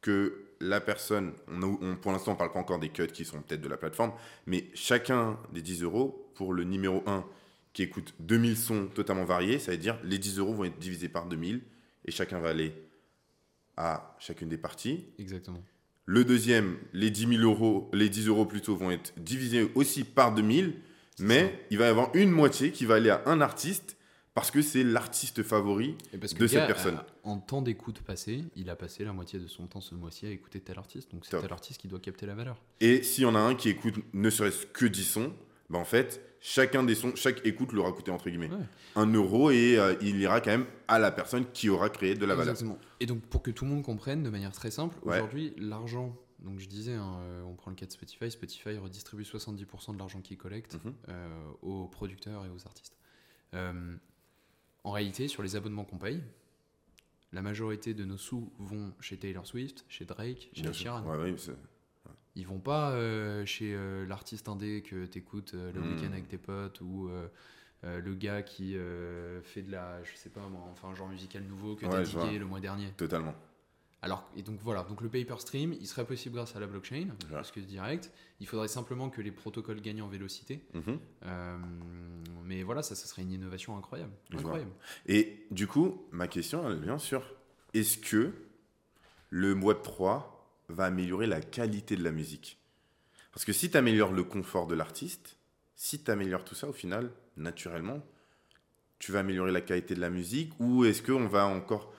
que la personne, on a- on- pour l'instant, on parle pas encore des cuts qui sont peut-être de la plateforme, mais chacun des 10 euros, pour le numéro 1 qui écoute 2000 sons totalement variés, ça veut dire les 10 euros vont être divisés par 2000, et chacun va aller à chacune des parties. Exactement. Le deuxième, les 10 000 euros, les 10 euros plutôt vont être divisés aussi par 2000, mais il va y avoir une moitié qui va aller à un artiste parce que c'est l'artiste favori Et parce que de cette personne. a- en temps d'écoute passé, il a passé la moitié de son temps ce mois-ci à écouter tel artiste. Donc c'est tel artiste qui doit capter la valeur. Et s'il y en a un qui écoute ne serait-ce que 10 sons, bah en fait, chacun des sons, chaque écoute leur a coûté entre guillemets Ouais. un euro et euh, il ira quand même à la personne qui aura créé de la valeur. Exactement. Et donc pour que tout le monde comprenne de manière très simple, Ouais. aujourd'hui l'argent, donc je disais, hein, euh, on prend le cas de Spotify, Spotify redistribue 70% de l'argent qu'il collecte Mhm. euh, aux producteurs et aux artistes. Euh, en réalité, sur les abonnements qu'on paye, la majorité de nos sous vont chez Taylor Swift, chez Drake, chez Bien. Sheeran. Ouais, Ils vont pas euh, chez euh, l'artiste indé que t'écoutes euh, le Mm. week-end avec tes potes ou le gars qui fait de la, je sais pas moi, enfin un genre musical nouveau que Ouais, t'as digué le mois dernier. totalement. Alors, et donc voilà, donc le paper stream, il serait possible grâce à la blockchain, parce que direct, il faudrait simplement que les protocoles gagnent en vélocité. Mhm. Euh, mais voilà, ça, ça serait une innovation incroyable. Incroyable. Et du coup, ma question, elle bien sûr, est-ce que le Web 3 va améliorer la qualité de la musique Parce que si tu améliores le confort de l'artiste, si tu améliores tout ça, au final, naturellement, tu vas améliorer la qualité de la musique ou est-ce qu'on va encore...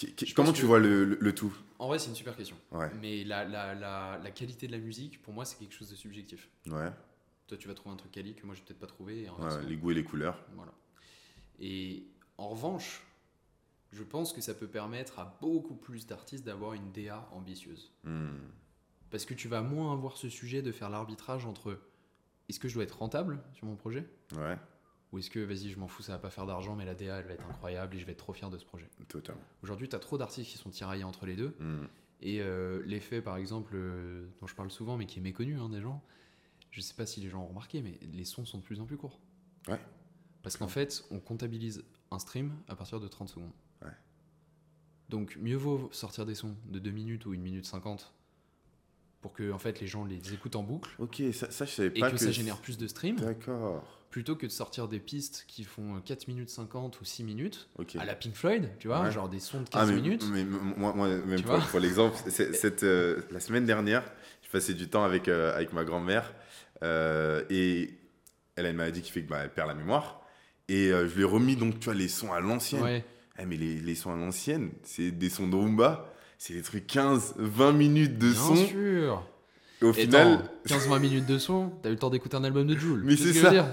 Je Comment tu vois le, le- le tout? En vrai, c'est une super question. Ouais, Mais la, la, la, la qualité de la musique, pour moi, c'est quelque chose de subjectif. ouais, Toi, tu vas trouver un truc quali que moi, je vais peut-être pas trouver. et ouais, inversement. les goûts et les couleurs. Voilà. Et en revanche, je pense que ça peut permettre à beaucoup plus d'artistes d'avoir une DA ambitieuse. Hmm, Parce que tu vas moins avoir ce sujet de faire l'arbitrage entre est-ce que je dois être rentable sur mon projet? Ouais, ou est-ce que vas-y je m'en fous ça va pas faire d'argent mais la DA elle va être incroyable et je vais être trop fier de ce projet? totalement. Aujourd'hui tu as trop d'artistes qui sont tiraillés entre les deux Hmm, et euh, l'effet par exemple euh, dont je parle souvent mais qui est méconnu hein, des gens, je sais pas si les gens ont remarqué mais les sons sont de plus en plus courts. Ouais. Parce qu'en fait on comptabilise un stream à partir de 30 secondes. Donc mieux vaut sortir des sons de 2 minutes ou 1 minute 50 pour que en fait les gens les écoutent en boucle Ok, ça, ça je savais et pas que, ça génère plus de streams D'accord. plutôt que de sortir des pistes qui font 4 minutes 50 ou 6 minutes à la Pink Floyd, tu vois, Ouais. genre des sons de 15 Ah, mais, minutes. mais moi, moi, même Tu pour, l'exemple, euh, la semaine dernière, je passais du temps avec, euh, avec ma grand-mère euh, et elle a une maladie qui fait qu'elle perd la mémoire. Et euh, je lui ai remis donc, tu vois, les sons à l'ancienne. Ouais. Eh, mais les, les sons à l'ancienne, c'est des sons de rumba, c'est des trucs 15, 20 minutes de Bien son. sûr. Et au Et final, attends, 15-20 minutes de son, t'as eu le temps d'écouter un album de Joule. Mais c'est ce dire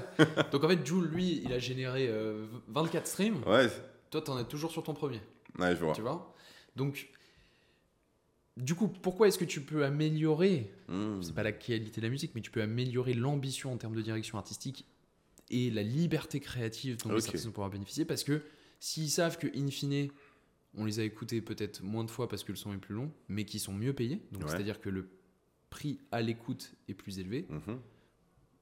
Donc en fait, Joule, lui, il a généré euh, 24 streams. ouais, Toi, t'en es toujours sur ton premier. ouais, je vois. Tu vois? Donc, du coup, pourquoi est-ce que tu peux améliorer Hmm. c'est pas la qualité de la musique, mais tu peux améliorer l'ambition en termes de direction artistique et la liberté créative dont Ok. les artistes vont pouvoir bénéficier parce que s'ils savent que in fine on les a écoutés peut-être moins de fois parce que le son est plus long mais qui sont mieux payés donc Ouais. c'est-à-dire que le prix à l'écoute est plus élevé Mhm.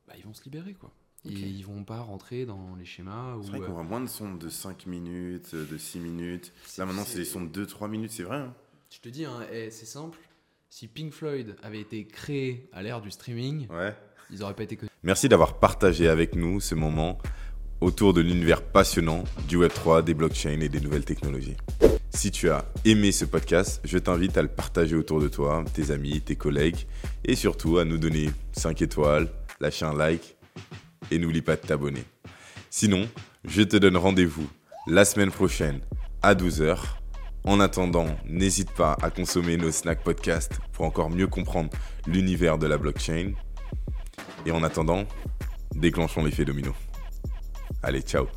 bah, ils vont se libérer quoi Ok. et ils vont pas rentrer dans les schémas C'est vrai euh, qu'on voit moins de sons de 5 minutes, euh, de 6 minutes. Là maintenant, c'est des sons de 2-3 minutes, c'est vrai. hein. je te dis hein, eh, c'est simple si Pink Floyd avait été créé à l'ère du streaming Ouais. ils auraient pas été connus Merci d'avoir partagé avec nous ce moment autour de l'univers passionnant du Web3, des blockchains et des nouvelles technologies. Si tu as aimé ce podcast, je t'invite à le partager autour de toi, tes amis, tes collègues, et surtout à nous donner 5 étoiles, lâcher un like, et n'oublie pas de t'abonner. Sinon, je te donne rendez-vous la semaine prochaine à 12h. En attendant, n'hésite pas à consommer nos snack podcasts pour encore mieux comprendre l'univers de la blockchain. Et en attendant, déclenchons l'effet domino. Allez, ciao